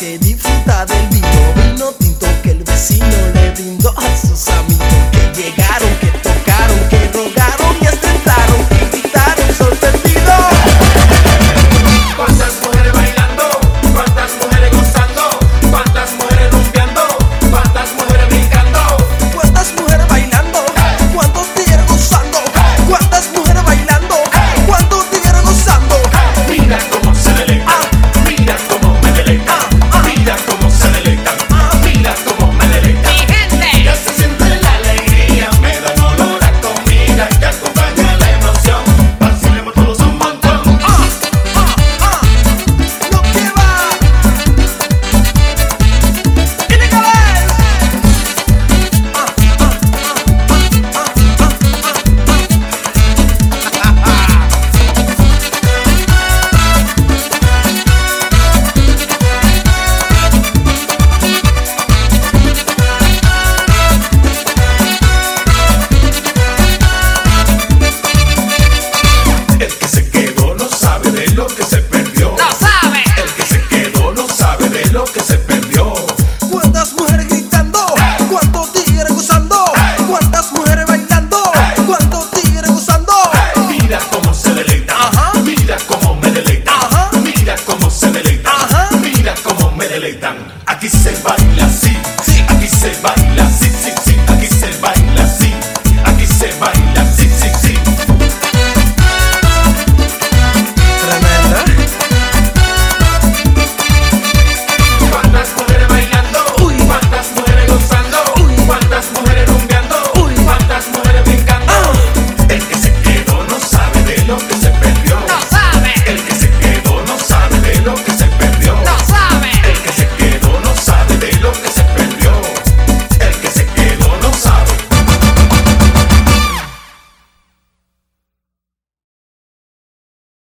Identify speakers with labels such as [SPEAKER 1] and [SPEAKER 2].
[SPEAKER 1] que disfruta del vino, vino tinto que el vecino le brindó a sus amigos.
[SPEAKER 2] metan, aquí se baila.